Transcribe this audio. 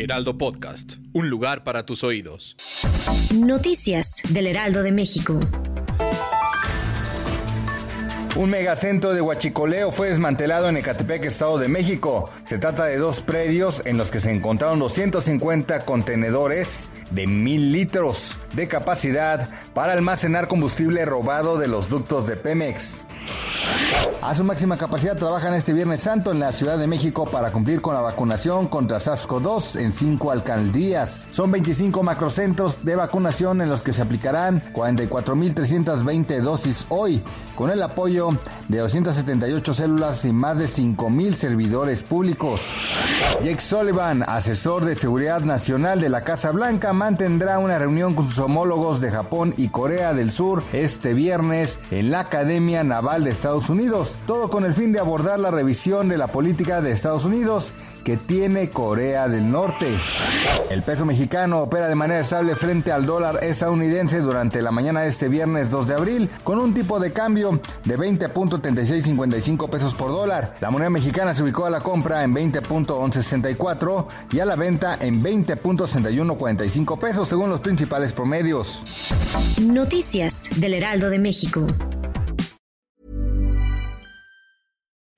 Heraldo Podcast, un lugar para tus oídos. Noticias del Heraldo de México. Un megacentro de huachicoleo fue desmantelado en Ecatepec, Estado de México. Se trata de dos predios en los que se encontraron 250 contenedores de mil litros de capacidad para almacenar combustible robado de los ductos de Pemex. A su máxima capacidad trabajan este Viernes Santo en la Ciudad de México para cumplir con la vacunación contra SARS-CoV-2 en cinco alcaldías. Son 25 macrocentros de vacunación en los que se aplicarán 44.320 dosis hoy, con el apoyo de 278 células y más de 5.000 servidores públicos. Jake Sullivan, asesor de seguridad nacional de la Casa Blanca, mantendrá una reunión con sus homólogos de Japón y Corea del Sur este viernes en la Academia Naval de Estados Unidos todo con el fin de abordar la revisión de la política de Estados Unidos que tiene Corea del Norte. El peso mexicano opera de manera estable frente al dólar estadounidense durante la mañana de este viernes 2 de abril con un tipo de cambio de 20.3655 pesos por dólar. La moneda mexicana se ubicó a la compra en 20.1164 y a la venta en 20.6145 pesos según los principales promedios. Noticias del Heraldo de México.